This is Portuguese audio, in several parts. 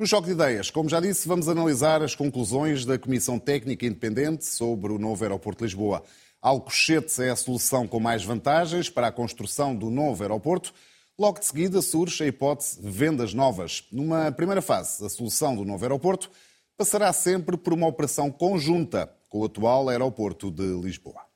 No Choque de Ideias, como já disse, vamos analisar as conclusões da Comissão Técnica Independente sobre o novo aeroporto de Lisboa. Alcochete é a solução com mais vantagens para a construção do novo aeroporto. Logo de seguida surge a hipótese de vendas novas. Numa primeira fase, a solução do novo aeroporto passará sempre por uma operação conjunta com o atual aeroporto de Lisboa.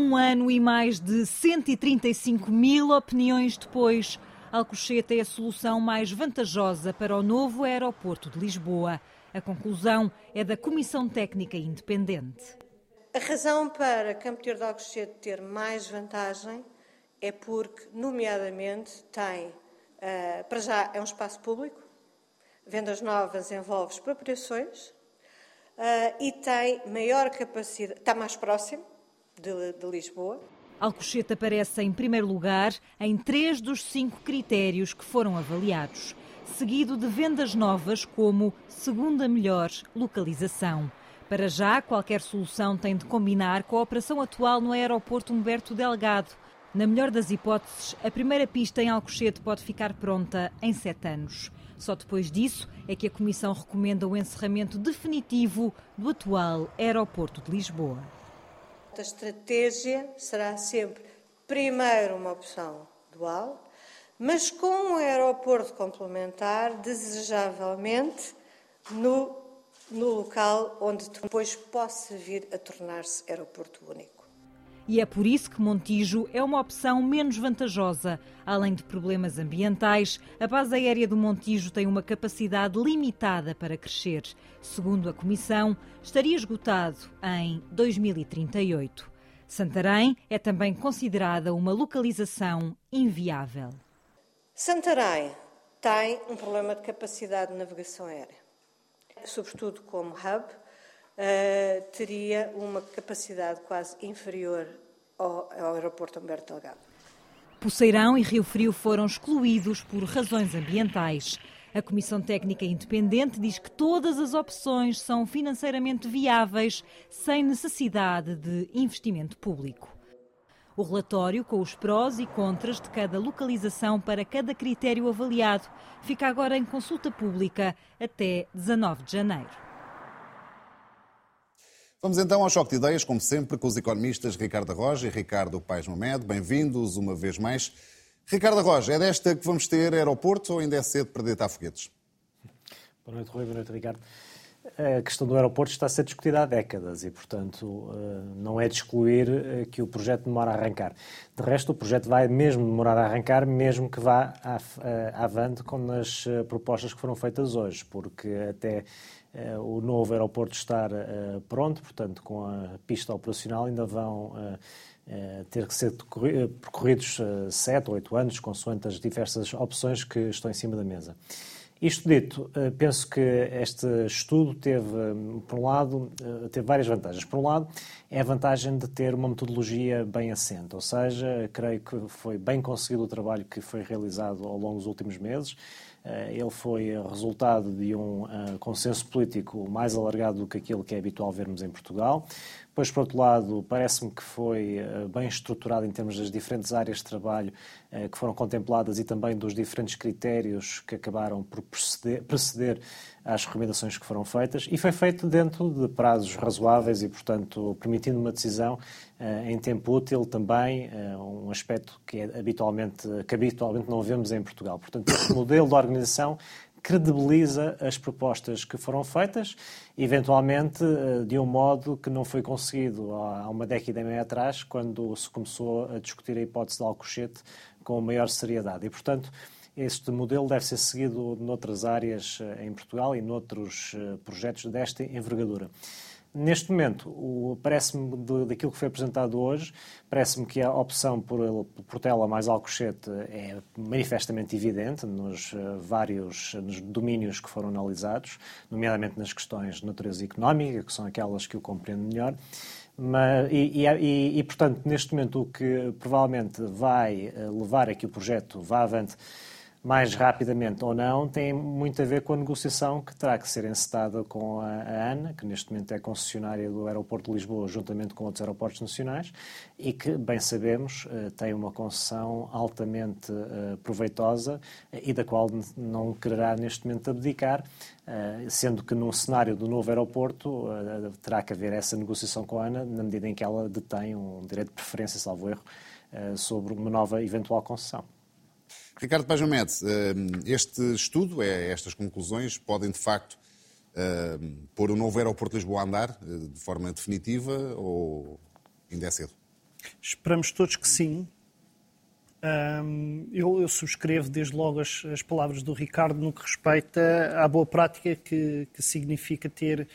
Um ano e mais de 135 mil opiniões depois, Alcochete é a solução mais vantajosa para o novo aeroporto de Lisboa. A conclusão é da Comissão Técnica Independente. A razão para Campo de Alcochete ter mais vantagem é porque, nomeadamente, tem, uh, para já, é um espaço público, vendas novas envolve expropriações uh, e tem maior capacidade, está mais próximo de, de Lisboa. Alcochete aparece em primeiro lugar em três dos cinco critérios que foram avaliados, seguido de vendas novas como segunda melhor localização. Para já, qualquer solução tem de combinar com a operação atual no aeroporto Humberto Delgado. Na melhor das hipóteses, a primeira pista em Alcochete pode ficar pronta em sete anos. Só depois disso é que a Comissão recomenda o encerramento definitivo do atual aeroporto de Lisboa. A estratégia será sempre, primeiro, uma opção dual, mas com um aeroporto complementar, desejavelmente, no, no local onde depois possa vir a tornar-se aeroporto único. E é por isso que Montijo é uma opção menos vantajosa. Além de problemas ambientais, a base aérea do Montijo tem uma capacidade limitada para crescer. Segundo a Comissão, estaria esgotado em 2038. Santarém é também considerada uma localização inviável. Santarém tem um problema de capacidade de navegação aérea. Sobretudo como hub, uh, teria uma capacidade quase inferior ao, ao aeroporto Humberto Delgado. Poceirão e Rio Frio foram excluídos por razões ambientais. A Comissão Técnica Independente diz que todas as opções são financeiramente viáveis, sem necessidade de investimento público. O relatório, com os prós e contras de cada localização para cada critério avaliado, fica agora em consulta pública até 19 de janeiro. Vamos então ao choque de ideias, como sempre, com os economistas Ricardo Roja e Ricardo Paes Mamed. Bem-vindos uma vez mais. Ricardo Roja, é desta que vamos ter aeroporto ou ainda é cedo para deitar foguetes? Boa noite, Rui. Boa noite, Ricardo. A questão do aeroporto está a ser discutida há décadas e, portanto, eh, não é de excluir eh, que o projeto demora a arrancar. De resto, o projeto vai mesmo demorar a arrancar, mesmo que vá eh, avante com as propostas que foram feitas hoje, porque até o novo aeroporto estar eh, pronto, portanto, com a pista operacional, ainda vão eh, ter que ser percorridos sete ou oito anos, consoante as diversas opções que estão em cima da mesa. Isto dito, penso que este estudo teve, por um lado, teve várias vantagens. Por um lado, é a vantagem de ter uma metodologia bem assente, ou seja, creio que foi bem conseguido o trabalho que foi realizado ao longo dos últimos meses eh, ele foi resultado de um eh, consenso político mais alargado do que aquilo que é habitual vermos em Portugal. Depois, por outro lado, parece-me que foi eh, bem estruturado em termos das diferentes áreas de trabalho que foram contempladas e também dos diferentes critérios que acabaram por preceder, preceder às recomendações que foram feitas e foi feito dentro de prazos razoáveis e, portanto, permitindo uma decisão em tempo útil também, um aspecto que, é habitualmente, que habitualmente não vemos em Portugal. Portanto, o modelo de organização credibiliza as propostas que foram feitas, eventualmente eh, de um modo que não foi conseguido há uma década e meia atrás, quando se começou a discutir a hipótese de Alcochete com maior seriedade. E, portanto, este modelo deve ser seguido noutras áreas eh, em Portugal e noutros eh, projetos desta envergadura. Neste momento, parece-me daquilo que foi apresentado hoje, parece-me que a opção por Portela mais Alcochete é manifestamente evidente nos eh, vários nos domínios que foram analisados, nomeadamente nas questões de natureza económica, que são aquelas que eu compreendo melhor. Mas, e, e, e, portanto, neste momento, o que provavelmente vai eh, levar a que o projeto vá avante mais rapidamente ou não, tem muito a ver com a negociação que terá que ser encetada com a, a ANA, que neste momento é concessionária do aeroporto de Lisboa, juntamente com outros aeroportos nacionais, e que, bem sabemos, eh, tem uma concessão altamente uh, proveitosa e da qual não quererá neste momento abdicar, sendo que num cenário do novo aeroporto terá que haver essa negociação com a ANA, na medida em que ela detém um direito de preferência, salvo erro, sobre uma nova eventual concessão. Ricardo Pajamed, eh, este estudo, é, estas conclusões, podem de facto eh, pôr o novo aeroporto de Lisboa a andar eh, de forma definitiva ou ainda é cedo? Esperamos todos que sim. Eu, eu subscrevo desde logo as, as, palavras do Ricardo no que respeita à boa prática que, que significa ter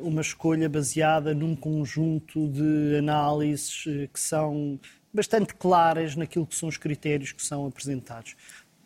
uma escolha baseada num conjunto de análises que são bastante claras naquilo que são os critérios que são apresentados.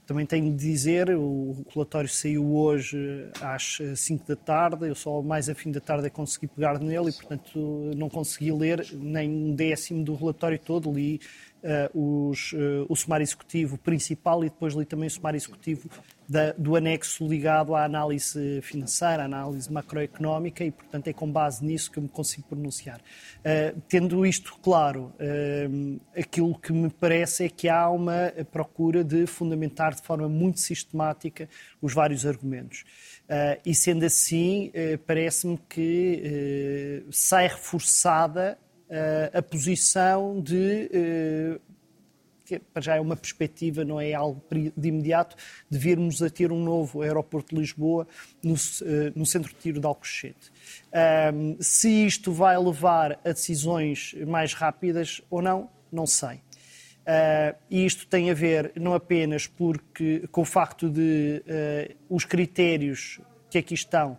Também tenho de dizer, o relatório saiu hoje às 5 da tarde, eu só mais a fim da tarde consegui pegar nele e, portanto, não consegui ler nem um décimo do relatório todo. Li uh, os, uh, o sumário executivo principal e depois li também o sumário executivo da, do anexo ligado à análise financeira, à análise macroeconómica e, portanto, é com base nisso que eu me consigo pronunciar. Uh, tendo isto claro, uh, aquilo que me parece é que há uma procura de fundamentar de forma muito sistemática os vários argumentos. Uh, e sendo assim, parece-me que sai reforçada a posição de que para já é uma perspectiva, não é algo de imediato, de virmos a ter um novo aeroporto de Lisboa no, eh, no centro de tiro de Alcochete. Um, se isto vai levar a decisões mais rápidas ou não, não sei. Uh, e isto tem a ver não apenas porque, com o facto de uh, os critérios que aqui estão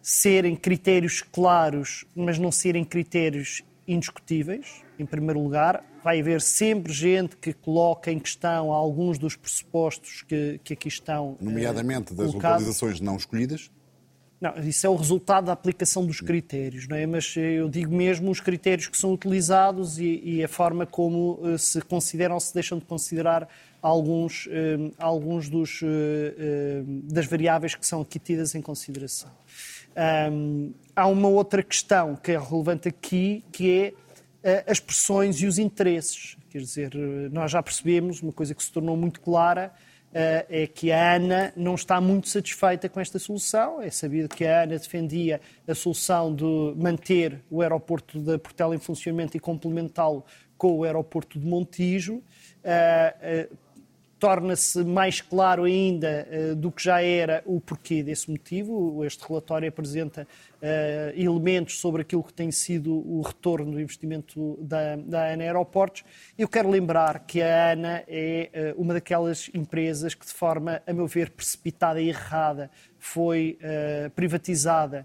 serem critérios claros, mas não serem critérios indiscutíveis, em primeiro lugar. Vai haver sempre gente que coloca em questão alguns dos pressupostos que, que aqui estão. Eh, Nomeadamente das localizações não escolhidas? Não, isso é o resultado da aplicação dos critérios, não é? Mas eu digo mesmo os critérios que são utilizados e, e a forma como uh, se consideram ou se deixam de considerar alguns, alguns dos, uh, das variáveis que são aqui tidas em consideração. Um, há uma outra questão que é relevante aqui, que é uh, as pressões e os interesses. Quer dizer, nós já percebemos uma coisa que se tornou muito clara, uh, é que a ANA não está muito satisfeita com esta solução. É sabido que a ANA defendia a solução de manter o aeroporto da Portela em funcionamento e complementá-lo com o aeroporto de Montijo. Uh, torna-se mais claro ainda uh, do que já era o porquê desse motivo. Este relatório apresenta uh, elementos sobre aquilo que tem sido o retorno do investimento da, da ANA Aeroportos. Eu quero lembrar que a ANA é uh, uma daquelas empresas que, de forma, a meu ver, precipitada e errada, foi privatizada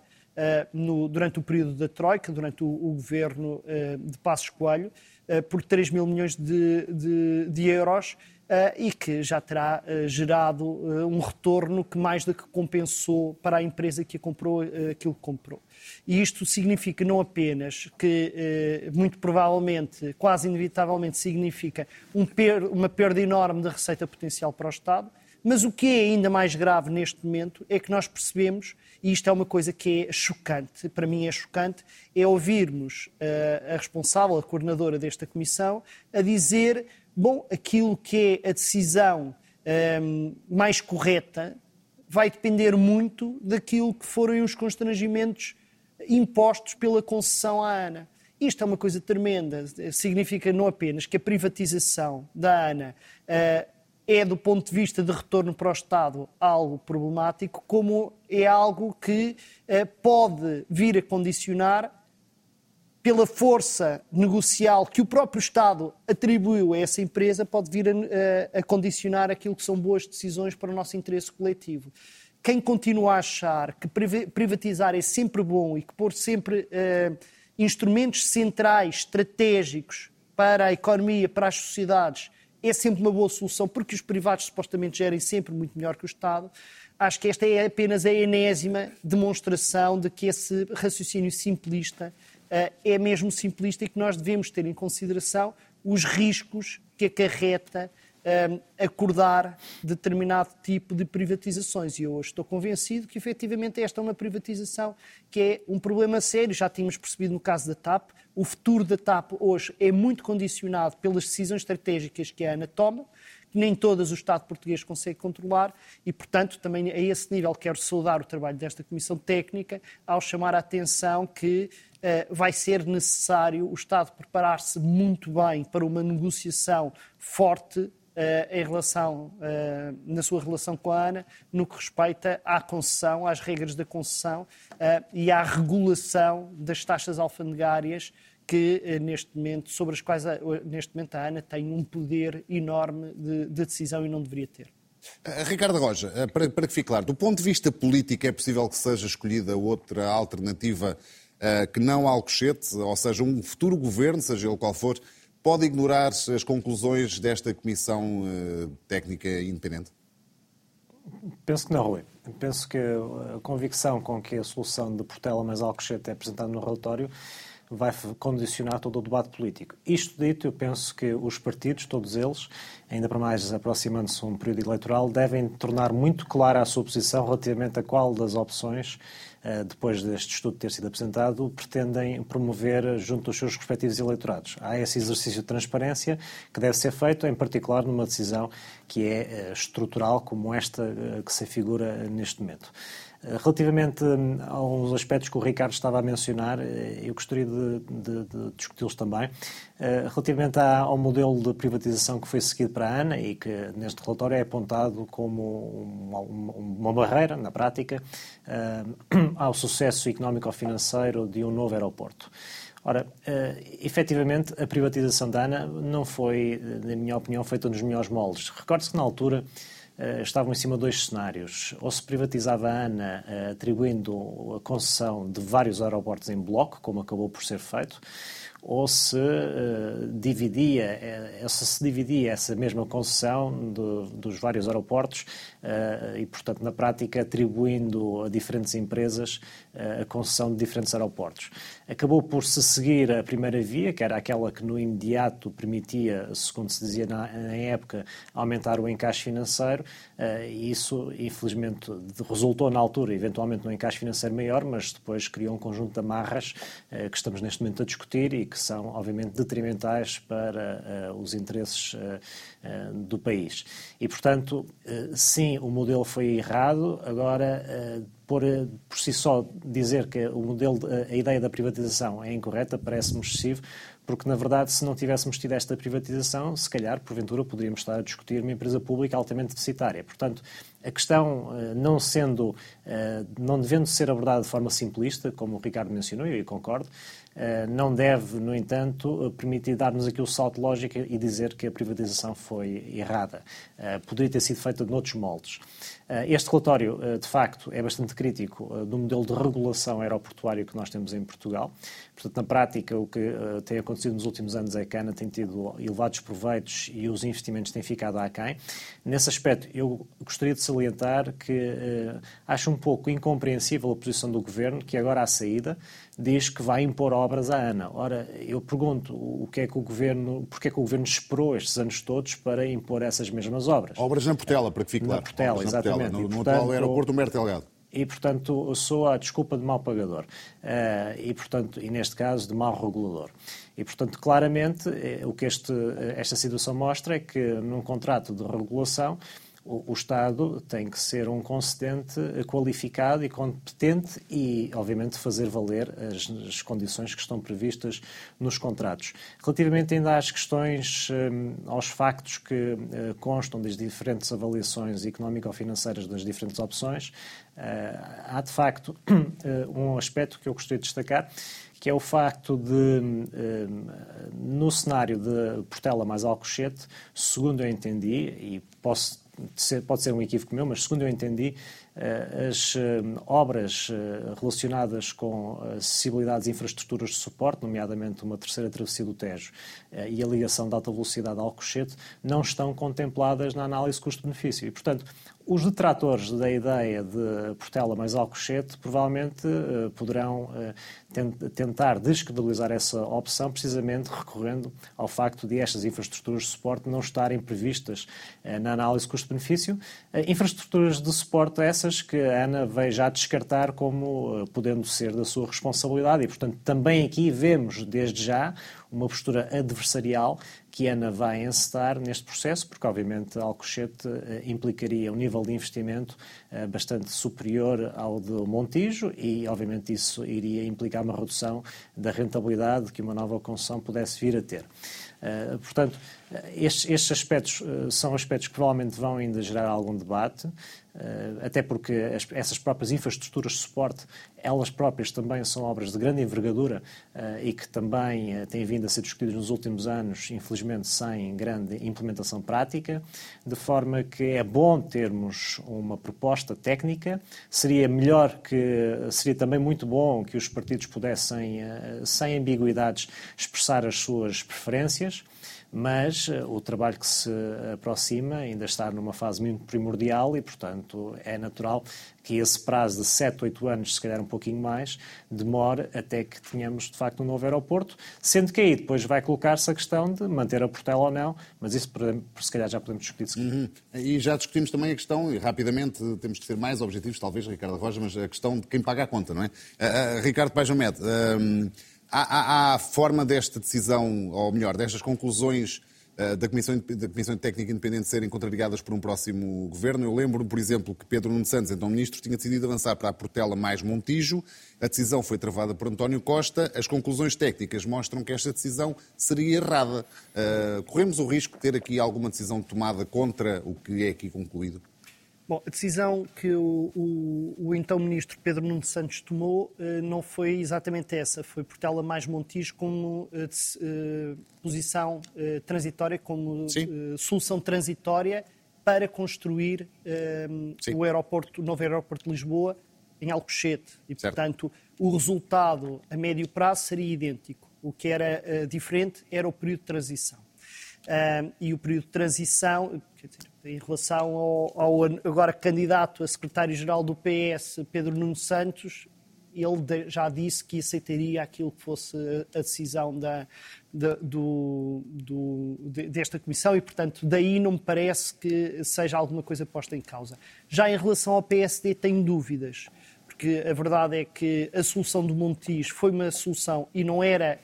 no, durante o período da Troika, durante o, o governo de Passos Coelho, por 3 mil milhões de, de, de euros Uh, e que já terá uh, gerado uh, um retorno que mais do que compensou para a empresa que a comprou aquilo que comprou. E isto significa não apenas que, muito provavelmente, quase inevitavelmente, significa um uma perda enorme de receita potencial para o Estado, mas o que é ainda mais grave neste momento é que nós percebemos, e isto é uma coisa que é chocante, para mim é chocante, é ouvirmos a responsável, a coordenadora desta comissão, a dizer Bom, aquilo que é a decisão um, mais correta vai depender muito daquilo que forem os constrangimentos impostos pela concessão à ANA. Isto é uma coisa tremenda. Significa não apenas que a privatização da ANA uh, é, do ponto de vista de retorno para o Estado, algo problemático, como é algo que uh, pode vir a condicionar pela força negocial que o próprio Estado atribuiu a essa empresa, pode vir a, a, condicionar aquilo que são boas decisões para o nosso interesse coletivo. Quem continua a achar que privatizar é sempre bom e que pôr sempre uh, instrumentos centrais, estratégicos para a economia, para as sociedades, é sempre uma boa solução, porque os privados supostamente gerem sempre muito melhor que o Estado, acho que esta é apenas a enésima demonstração de que esse raciocínio simplista é mesmo simplista e que nós devemos ter em consideração os riscos que acarreta um, acordar determinado tipo de privatizações. E eu hoje estou convencido que, efetivamente, esta é uma privatização que é um problema sério. Já tínhamos percebido no caso da TAP. O futuro da TAP hoje é muito condicionado pelas decisões estratégicas que a ANA toma, que nem todas o Estado português consegue controlar e, portanto, também a esse nível quero saudar o trabalho desta Comissão Técnica ao chamar a atenção que uh, vai ser necessário o Estado preparar-se muito bem para uma negociação forte em relação, na sua relação com a ANA, no que respeita à concessão, às regras da concessão e à regulação das taxas alfandegárias que neste momento, sobre as quais neste momento a ANA tem um poder enorme de, de decisão e não deveria ter. Ricardo Roja, para, para que fique claro, do ponto de vista político é possível que seja escolhida outra alternativa uh, que não Alcochete, ou seja, um futuro governo, seja ele qual for, pode ignorar as conclusões desta Comissão eh, Técnica Independente? Penso que não, Rui. Penso que a convicção com que a solução de Portela mais Alcochete é apresentada no relatório vai condicionar todo o debate político. Isto dito, eu penso que os partidos, todos eles, ainda para mais aproximando-se um período eleitoral, devem tornar muito clara a sua posição relativamente a qual das opções eh, depois deste estudo ter sido apresentado, pretendem promover junto dos seus respectivos eleitorados. Há esse exercício de transparência que deve ser feito, em particular numa decisão que é eh, estrutural como esta eh, que se figura neste momento. Relativamente hum, a uns aspectos que o Ricardo estava a mencionar, eh, eu gostaria de, de, de discuti-los também. Eh, relativamente ao modelo de privatização que foi seguido para a ANA e que neste relatório é apontado como uma, uma barreira, na prática, hum, ao sucesso económico-financeiro de um novo aeroporto. Ora, efetivamente, a privatização da ANA não foi, na minha opinião, feita nos melhores moldes. Recorde-se que na altura eh, estavam em cima de dois cenários. Ou se privatizava a ANA eh, atribuindo a concessão de vários aeroportos em bloco, como acabou por ser feito, ou se uh, dividia, uh, se dividia essa mesma concessão de, dos vários aeroportos uh, e, portanto, na prática, atribuindo a diferentes empresas a concessão de diferentes aeroportos. Acabou por se seguir a primeira via, que era aquela que no imediato permitia, segundo se dizia na, na época, aumentar o encaixe financeiro, e isso, infelizmente, resultou na altura, eventualmente, num encaixe financeiro maior, mas depois criou um conjunto de amarras que estamos neste momento a discutir e que são, obviamente, detrimentais para uh, os interesses uh, uh, do país. E, portanto, sim, o modelo foi errado. Agora, por, por si só dizer que o modelo, a ideia da privatização é incorreta parece-me excessivo, porque, na verdade, se não tivéssemos tido esta privatização, se calhar, porventura, poderíamos estar a discutir uma empresa pública altamente deficitária. Portanto, a questão, não sendo, não devendo ser abordada de forma simplista, como o Ricardo mencionou, e eu concordo, eh, não deve, no entanto, permitir dar-nos aqui o salto lógico e dizer que a privatização foi errada. Eh, poderia ter sido feita de outros moldes. Eh, este relatório, de facto, é bastante crítico do modelo de regulação aeroportuária que nós temos em Portugal. Portanto, na prática, o que tem acontecido nos últimos anos é que a ANA tem tido elevados proveitos e os investimentos têm ficado aquém. Nesse aspecto, eu gostaria de salientar que acho um pouco incompreensível a posição do Governo, que agora à saída diz que vai impor obras à ANA. Ora, eu pergunto, o que é que o governo, porque é que o governo esperou estes anos todos para impor essas mesmas obras? Obras na Portela, para que fique claro. Na Portela, exatamente. No, no portanto, atual aeroporto Humberto Delgado. E, portanto, sou a desculpa de mau pagador. Uh, e, portanto, e neste caso, de mau regulador. E, portanto, claramente, eh, o que este, esta situação mostra é que num contrato de regulação o, Estado tem que ser um concedente qualificado e competente e, obviamente, fazer valer as, as condições que estão previstas nos contratos. Relativamente ainda às questões, hum, aos factos que uh, constam das diferentes avaliações económico-financeiras das diferentes opções, há de facto um aspecto que eu gostaria de destacar, que é o facto de, no cenário de Portela mais Alcochete, segundo eu entendi, e posso pode ser um equívoco meu, mas segundo eu entendi, as obras relacionadas com acessibilidades e infraestruturas de suporte, nomeadamente uma terceira travessia do Tejo e a ligação de alta velocidade ao Alcochete, não estão contempladas na análise custo-benefício. E, portanto, os detratores da ideia de Portela mais Alcochete provavelmente poderão tentar descredibilizar essa opção precisamente recorrendo ao facto de estas infraestruturas de suporte não estarem previstas na análise custo-benefício. infraestruturas de suporte essas que a ANA veio já descartar como podendo ser da sua responsabilidade e, portanto, também aqui vemos desde já uma postura adversarial que a ANA vai encetar neste processo, porque obviamente Alcochete eh, implicaria um nível de investimento eh, bastante superior ao do Montijo e obviamente isso iria implicar uma redução da rentabilidade que uma nova concessão pudesse vir a ter. Portanto, estes, estes, aspectos uh, são aspectos que provavelmente vão ainda gerar algum debate. Eh, até porque essas próprias infraestruturas de suporte, elas próprias também são obras de grande envergadura eh, e que também eh, têm vindo a ser discutidas nos últimos anos, infelizmente sem grande implementação prática, de forma que é bom termos uma proposta técnica, seria melhor que, seria também muito bom que os partidos pudessem, sem ambiguidades, expressar as suas preferências mas uh, o trabalho que se aproxima ainda está numa fase muito primordial e, portanto, é natural que esse prazo de 7, 8 anos, se calhar um pouquinho mais, demore até que tenhamos, de facto, um novo aeroporto, sendo que aí depois vai colocar-se a questão de manter a Portela ou não, mas isso, se calhar, já podemos discutir. Uhum. E já discutimos também a questão, e rapidamente temos que ser mais objetivos, talvez, Ricardo Roja, mas a questão de quem paga a conta, não é? Uh, uh, Ricardo Pajamet, uh, Há, há, há forma desta decisão, ou melhor, destas conclusões uh, da, Comissão, da Comissão Técnica Independente serem contrariadas por um próximo governo. Eu lembro, por exemplo, que Pedro Nuno Santos, então ministro, tinha decidido avançar para a Portela mais Montijo. A decisão foi travada por António Costa. As conclusões técnicas mostram que esta decisão seria errada. Uh, corremos o risco de ter aqui alguma decisão tomada contra o que é aqui concluído? Bom, a decisão que o, o, o, então ministro Pedro Nuno Santos tomou uh, não foi exatamente essa, foi Portela mais Montijo como uh, uh, posição transitória, como solução transitória para construir o aeroporto, o novo aeroporto de Lisboa em Alcochete. E, certo. portanto, o resultado a médio prazo seria idêntico. O que era diferente era o período de transição. e o período de transição, quer dizer, em relação ao, ao agora candidato a secretário-geral do PS, Pedro Nuno Santos, ele já disse que aceitaria aquilo que fosse a decisão da, da, do, do, desta comissão e, portanto, daí não me parece que seja alguma coisa posta em causa. Já em relação ao PSD, tenho dúvidas, porque a verdade é que a solução do Montijo foi uma solução e não era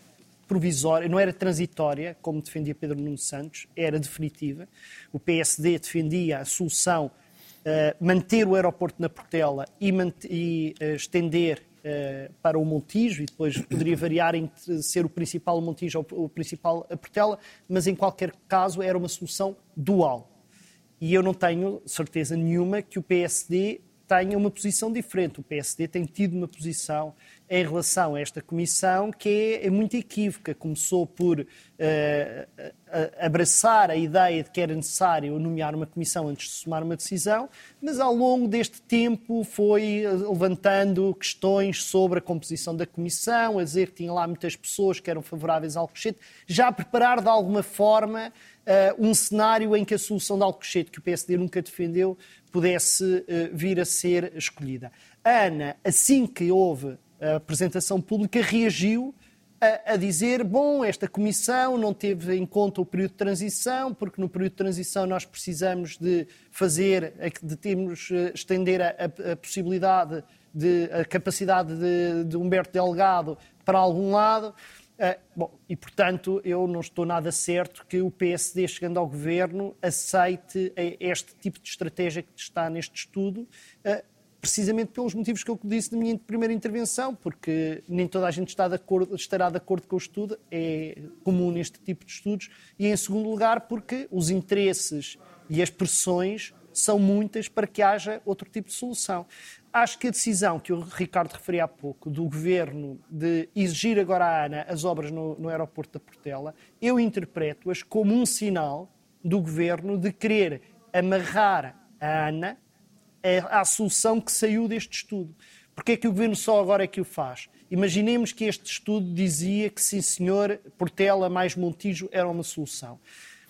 provisória, não era transitória, como defendia Pedro Nuno Santos, era definitiva. O PSD defendia a solução uh, manter o aeroporto na Portela e, e uh, estender uh, para o Montijo, e depois poderia variar entre ser o principal Montijo ou o principal a Portela, mas em qualquer caso era uma solução dual. E eu não tenho certeza nenhuma que o PSD tenha uma posição diferente. O PSD tem tido uma posição em relação a esta comissão que é, é muito equívoca. Começou por uh, abraçar a ideia de que era necessário nomear uma comissão antes de tomar uma decisão, mas ao longo deste tempo foi eh, levantando questões sobre a composição da comissão, a dizer que tinha lá muitas pessoas que eram favoráveis ao Alcochete, já a preparar de alguma forma uh, um cenário em que a solução de Alcochete, que o PSD nunca defendeu, pudesse uh, vir a ser escolhida. Ana, assim que houve a apresentação pública, reagiu a, a, dizer: bom, esta comissão não teve em conta o período de transição, porque no período de transição nós precisamos de fazer, de termos, eh, estender a, a, possibilidade, de, a capacidade de, de Humberto Delgado para algum lado. Uh, bom, e portanto eu não estou nada certo que o PSD, chegando ao governo, aceite este tipo de estratégia que está neste estudo, uh, precisamente pelos motivos que eu disse na minha primeira intervenção, porque nem toda a gente está de acordo, estará de acordo com o estudo, é comum neste tipo de estudos, e em segundo lugar, porque os interesses e as pressões são muitas para que haja outro tipo de solução. Acho que a decisão que o Ricardo referia há pouco, do governo de exigir agora à ANA as obras no, no aeroporto da Portela, eu interpreto-as como um sinal do governo de querer amarrar a ANA é a solução que saiu deste estudo. Porquê é que o Governo só agora é que o faz? Imaginemos que este estudo dizia que, sim senhor, Portela mais Montijo era uma solução.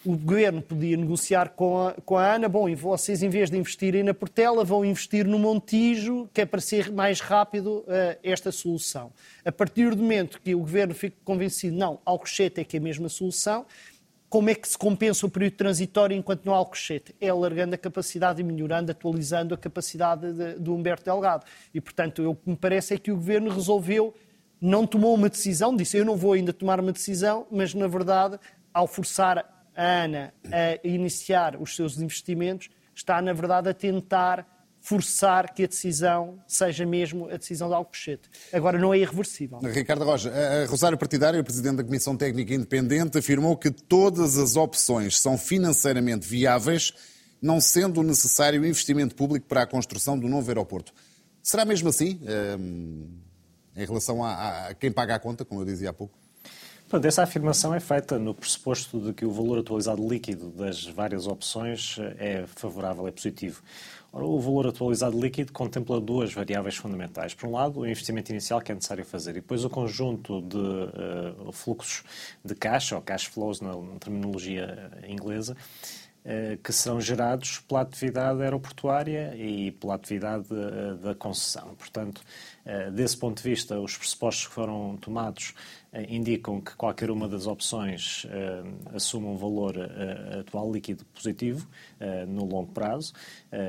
O governo podia negociar com a, com a Ana, bom, e vocês em vez de investirem na Portela, vão investir no Montijo, que é para ser mais rápido uh, esta solução. A partir do momento que o governo fica convencido, não, Alcochete é que é a mesma solução, como é que se compensa o período transitório enquanto não há Alcochete? É alargando a capacidade e melhorando, atualizando a capacidade de, de Humberto Delgado. E, portanto, o que me parece é que o Governo resolveu, não tomou uma decisão, disse eu não vou ainda tomar uma decisão, mas, na verdade, ao forçar a Ana a iniciar os seus investimentos, está, na verdade, a tentar forçar que a decisão seja mesmo a decisão de Alcochete. Agora, não é irreversível. Ricardo Roja, a Rosário Partidário, Presidente da Comissão Técnica Independente, afirmou que todas as opções são financeiramente viáveis, não sendo necessário investimento público para a construção do novo aeroporto. Será mesmo assim, ehm, em relação a, a quem paga a conta, como eu dizia há pouco? Portanto, essa afirmação é feita no pressuposto de que o valor atualizado líquido das várias opções é favorável, é positivo. Ora, o valor atualizado líquido contempla duas variáveis fundamentais. Por um lado, o investimento inicial que é necessário fazer e depois o conjunto de uh, fluxos de caixa, ou cash flows na, terminologia inglesa, que serão gerados pela atividade aeroportuária e pela atividade uh, da concessão. Portanto, desse ponto de vista, os pressupostos que foram tomados indicam que qualquer uma das opções assume um valor atual líquido positivo no longo prazo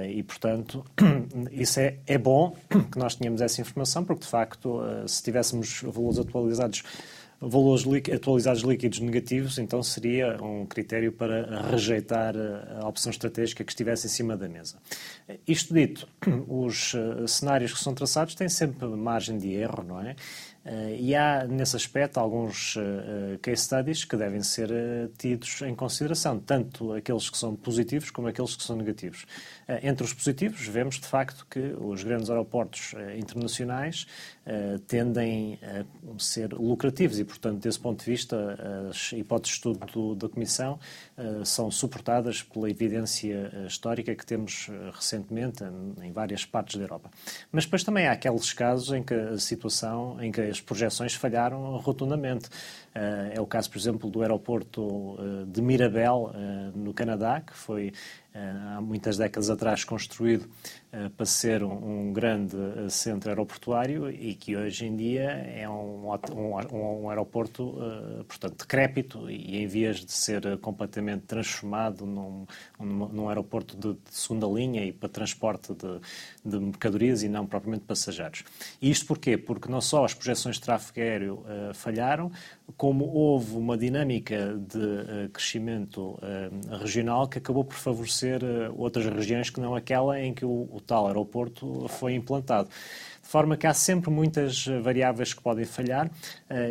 e, portanto, isso é, é bom que nós tenhamos essa informação, porque, de facto, se tivéssemos valores atualizados valores atualizados líquidos negativos, então seria um critério para rejeitar a opção estratégica que estivesse em cima da mesa. Isto dito, os cenários que são traçados têm sempre margem de erro, não é? Uh, e há, nesse aspecto, alguns uh, case studies que devem ser tidos em consideração, tanto aqueles que são positivos como aqueles que são negativos. entre os positivos, vemos de facto que os grandes aeroportos internacionais tendem a ser lucrativos e, portanto, desse ponto de vista, as hipóteses de estudo do, da Comissão são suportadas pela evidência histórica que temos recentemente em, em várias partes da Europa. Mas depois também há aqueles casos em que a situação, em que as projeções falharam rotundamente. Eh, é o caso, por exemplo, do aeroporto eh, de Mirabel, eh, no Canadá, que foi há muitas décadas atrás construído para ser um, grande centro aeroportuário e que hoje em dia é um, aeroporto, portanto, decrépito e em vias de ser completamente transformado num, num aeroporto de, de, segunda linha e para transporte de, de, mercadorias e não propriamente passageiros. E isto porquê? Porque não só as projeções de tráfego aéreo falharam, como houve uma dinâmica de uh, crescimento uh, regional que acabou por favorecer uh, outras regiões que não aquela em que o, o, tal aeroporto foi implantado. De forma que há sempre muitas variáveis que podem falhar.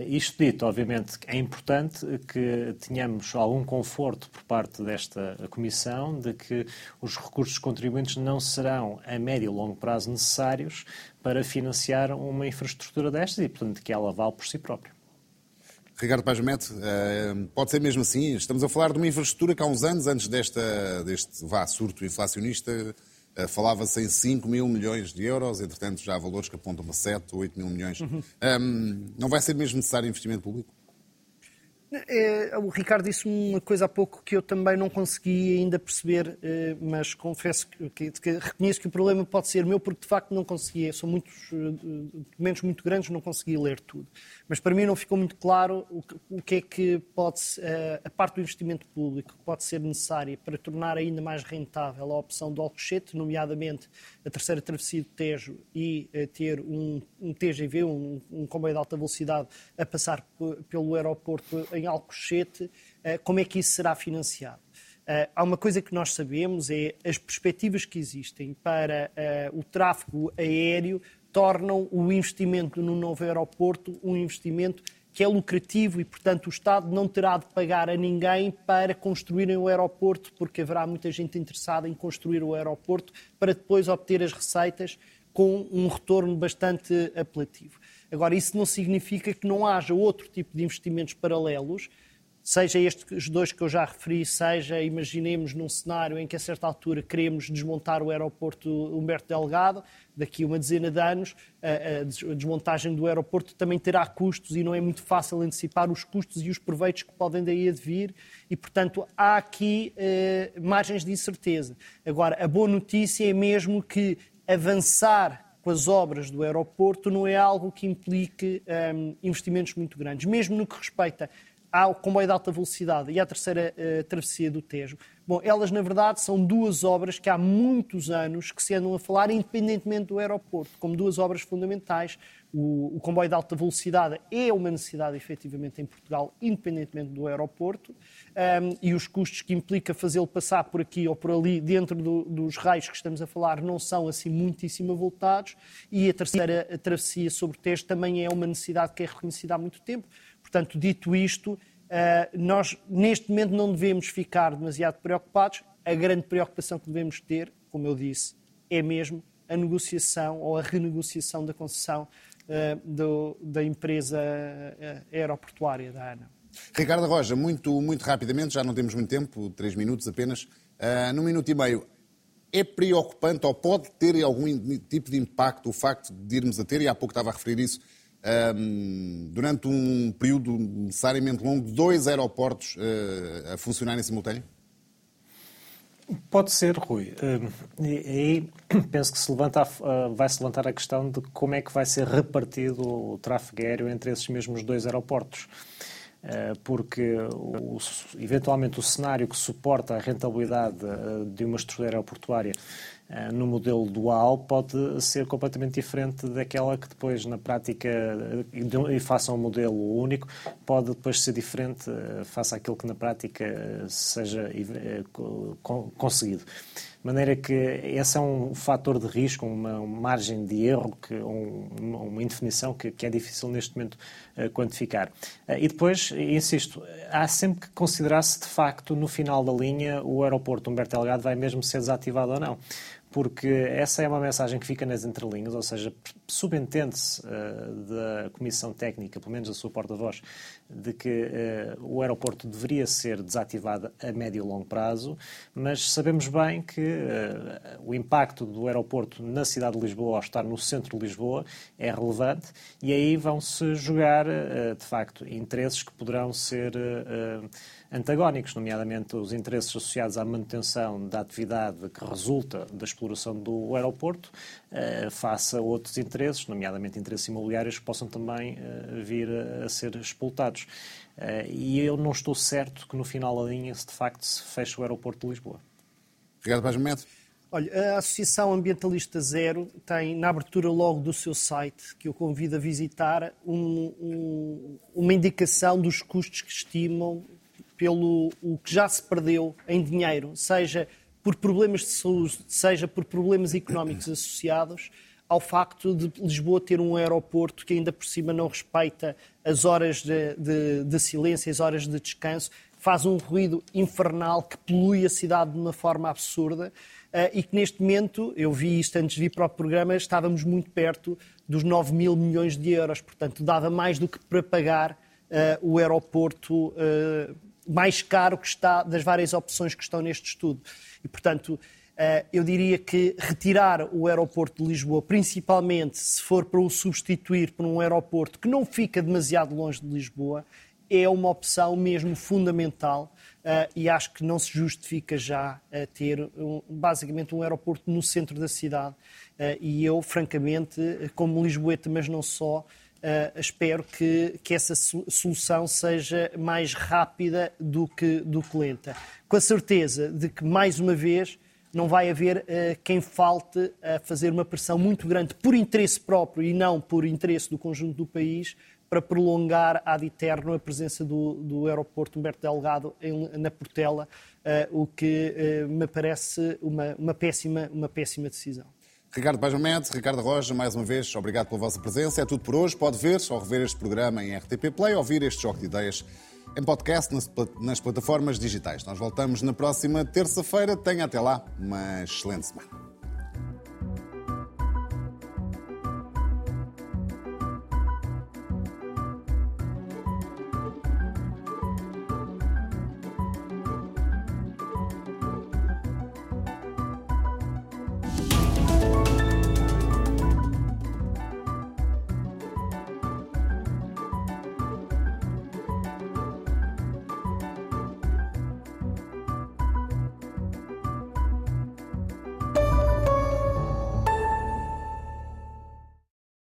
isto dito, obviamente, é importante que tenhamos algum conforto por parte desta Comissão de que os recursos contribuintes não serão a médio e longo prazo necessários para financiar uma infraestrutura destas e, portanto, que ela vale por si própria. Ricardo Paz Mete, eh, pode ser mesmo assim? Estamos a falar de uma infraestrutura que há uns anos, antes desta, deste vá, surto inflacionista, eh, falava-se em 5 mil milhões de euros, entretanto já há valores que apontam para 7, 8 mil milhões. Uhum. Um, não vai ser mesmo necessário investimento público? É, o Ricardo disse uma coisa há pouco que eu também não consegui ainda perceber, é, mas confesso que, que, reconheço que o problema pode ser meu, porque de facto não consegui. São muitos é, documentos muito grandes, não consegui ler tudo. Mas para mim não ficou muito claro o que, o que é que pode, é, a parte do investimento público que pode ser necessária para tornar ainda mais rentável a opção do Alcochete, nomeadamente a terceira travessia do Tejo e ter um, um TGV, um, um comboio de alta velocidade, a passar pelo aeroporto em em Alcochete, eh, como é que isso será financiado? Eh, há uma coisa que nós sabemos, é as perspectivas que existem para eh, o tráfego aéreo tornam o investimento no novo aeroporto um investimento que é lucrativo e, portanto, o Estado não terá de pagar a ninguém para construírem o aeroporto, porque haverá muita gente interessada em construir o aeroporto para depois obter as receitas com um retorno bastante apelativo. Agora, isso não significa que não haja outro tipo de investimentos paralelos seja estes dois que eu já referi, seja, imaginemos num cenário em que a certa altura queremos desmontar o aeroporto Humberto Delgado, daqui uma dezena de anos, a, desmontagem do aeroporto também terá custos e não é muito fácil antecipar os custos e os proveitos que podem daí advir e, portanto, há aqui eh, margens de incerteza. Agora, a boa notícia é mesmo que avançar com as obras do aeroporto não é algo que implique um, investimentos muito grandes, mesmo no que respeita ao comboio de alta velocidade e à terceira uh, travessia do Tejo. Bom, elas na verdade são duas obras que há muitos anos que se andam a falar independentemente do aeroporto, como duas obras fundamentais. O, o comboio de alta velocidade é uma necessidade efetivamente em Portugal, independentemente do aeroporto, um, e os custos que implica fazê-lo passar por aqui ou por ali, dentro do, dos raios que estamos a falar, não são assim muitíssimo avultados, e a terceira a travessia sobre Tejo também é uma necessidade que é reconhecida há muito tempo. Portanto, dito isto, eh, nós neste momento não devemos ficar demasiado preocupados. A grande preocupação que devemos ter, como eu disse, é mesmo a negociação ou a renegociação da concessão do, da empresa eh, aeroportuária da ANA. Ricardo Roja, muito, muito rapidamente, já não temos muito tempo, três minutos apenas, uh, num minuto e meio, é preocupante ou pode ter algum tipo de impacto o facto de irmos a ter, e há pouco estava a referir isso, um, durante um período necessariamente longo, dois aeroportos uh, a funcionar em simultâneo? Pode ser, Rui. E aí penso que se levanta, vai se levantar a questão de como é que vai ser repartido o tráfego aéreo entre esses mesmos dois aeroportos. Eh, porque o, eventualmente o cenário que suporta a rentabilidade eh, de uma estrutura aeroportuária no modelo dual pode ser completamente diferente daquela que depois na prática e faça um modelo único pode depois ser diferente face àquilo que na prática seja conseguido. De maneira que esse é um fator de risco, uma, margem de erro, que, um, uma indefinição que, é difícil neste momento quantificar. E depois, insisto, há sempre que considerar se de facto no final da linha o aeroporto Humberto Delgado vai mesmo ser desativado ou não porque essa é uma mensagem que fica nas entrelinhas, ou seja, subentende-se uh, da Comissão Técnica, pelo menos a sua porta-voz, de que uh, o aeroporto deveria ser desativado a médio e longo prazo, mas sabemos bem que uh, o impacto do aeroporto na cidade de Lisboa, ao estar no centro de Lisboa, é relevante e aí vão-se jogar, de facto, interesses que poderão ser antagónicos, nomeadamente os interesses associados à manutenção da atividade que resulta da exploração do aeroporto, face a outros interesses, nomeadamente interesses imobiliários, que possam também vir a ser explotados. Eh, e eu não estou certo que no final da linha se de facto se feche o aeroporto de Lisboa. Obrigado, Paz Momento. Olha, a Associação Ambientalista Zero tem, na abertura logo do seu site, que eu convido a visitar, um, um, uma indicação dos custos que estimam pelo o que já se perdeu em dinheiro, seja por problemas de saúde, seja por problemas económicos associados ao facto de Lisboa ter um aeroporto que ainda por cima não respeita as horas de, de, de silêncio, as horas de descanso, faz um ruído infernal que polui a cidade de uma forma absurda uh, e que neste momento, eu vi isto antes de vir para o programa, estávamos muito perto dos 9 mil milhões de euros, portanto dava mais do que para pagar uh, o aeroporto uh, mais caro que está das várias opções que estão neste estudo. E, portanto, eu diria que retirar o aeroporto de Lisboa, principalmente se for para o substituir por um aeroporto que não fica demasiado longe de Lisboa, é uma opção mesmo fundamental uh, e acho que não se justifica já uh, ter basicamente um aeroporto no centro da cidade. E eu, francamente, como lisboeta, mas não só, espero que, que essa solução seja mais rápida do que, do que lenta. Com a certeza de que, mais uma vez, não vai haver uh, quem falte a fazer uma pressão muito grande por interesse próprio e não por interesse do conjunto do país para prolongar ad eterno a presença do, do aeroporto Humberto Delgado em, na Portela, uh, o que me parece uma, uma, péssima, uma péssima decisão. Ricardo Paz Ricardo Roja, mais uma vez, obrigado pela vossa presença. É tudo por hoje. Pode ver ou rever este programa em RTP Play, ouvir este Jogo de Ideias em podcast nas, nas plataformas digitais. Nós voltamos na próxima terça-feira. Tenha até lá uma excelente semana.